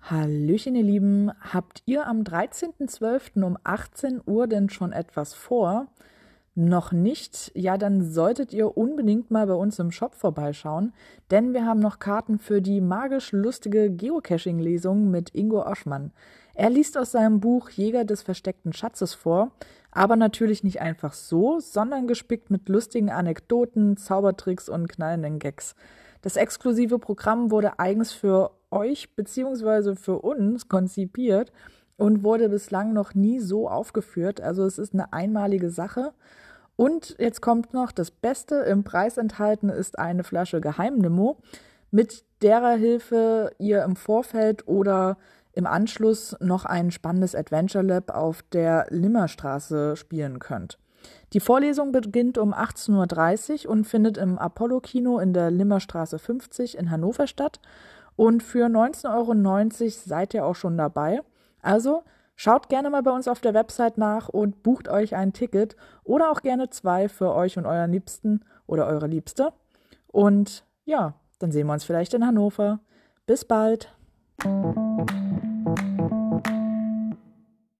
Hallöchen, ihr Lieben. Habt ihr am 13.12. um 18 Uhr denn schon etwas vor? Noch nicht? Ja, dann solltet ihr unbedingt mal bei uns im Shop vorbeischauen, denn wir haben noch Karten für die magisch lustige Geocaching-Lesung mit Ingo Oschmann. Er liest aus seinem Buch Jäger des versteckten Schatzes vor, aber natürlich nicht einfach so, sondern gespickt mit lustigen Anekdoten, Zaubertricks und knallenden Gags. Das exklusive Programm wurde eigens für euch bzw. für uns konzipiert und wurde bislang noch nie so aufgeführt. Also es ist eine einmalige Sache. Und jetzt kommt noch das Beste, im Preis enthalten ist eine Flasche Geheimnimo, mit derer Hilfe ihr im Vorfeld oder im Anschluss noch ein spannendes Adventure Lab auf der Limmerstraße spielen könnt. Die Vorlesung beginnt um 18.30 Uhr und findet im Apollo-Kino in der Limmerstraße 50 in Hannover statt. Und für 19,90 Euro seid ihr auch schon dabei. Also schaut gerne mal bei uns auf der Website nach und bucht euch ein Ticket oder auch gerne zwei für euch und euren Liebsten oder eure Liebste. Und ja, dann sehen wir uns vielleicht in Hannover. Bis bald.